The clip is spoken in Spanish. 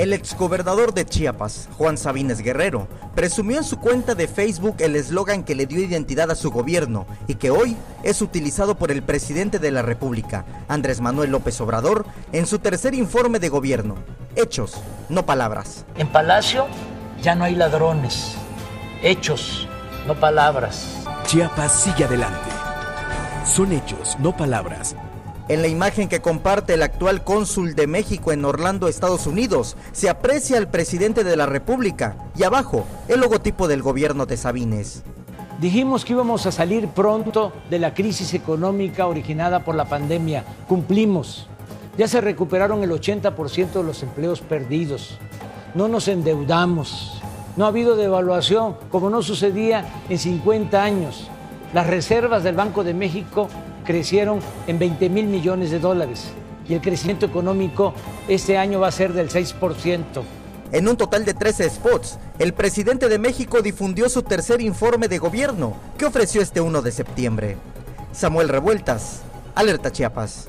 El exgobernador de Chiapas, Juan Sabines Guerrero, presumió en su cuenta de Facebook el eslogan que le dio identidad a su gobierno y que hoy es utilizado por el presidente de la República, Andrés Manuel López Obrador, en su tercer informe de gobierno. Hechos, no palabras. En Palacio ya no hay ladrones. Hechos, no palabras. Chiapas sigue adelante. Son hechos, no palabras en la imagen que comparte el actual cónsul de México en Orlando, Estados Unidos, se aprecia al presidente de la República y abajo el logotipo del gobierno de Sabines. Dijimos que íbamos a salir pronto de la crisis económica originada por la pandemia. Cumplimos. Ya se recuperaron el 80% de los empleos perdidos. No nos endeudamos. No ha habido devaluación como no sucedía en 50 años. Las reservas del Banco de México crecieron en 20 mil millones de dólares y el crecimiento económico este año va a ser del 6%. En un total de 13 spots, el presidente de México difundió su tercer informe de gobierno que ofreció este 1 de septiembre. Samuel Revueltas, Alerta Chiapas.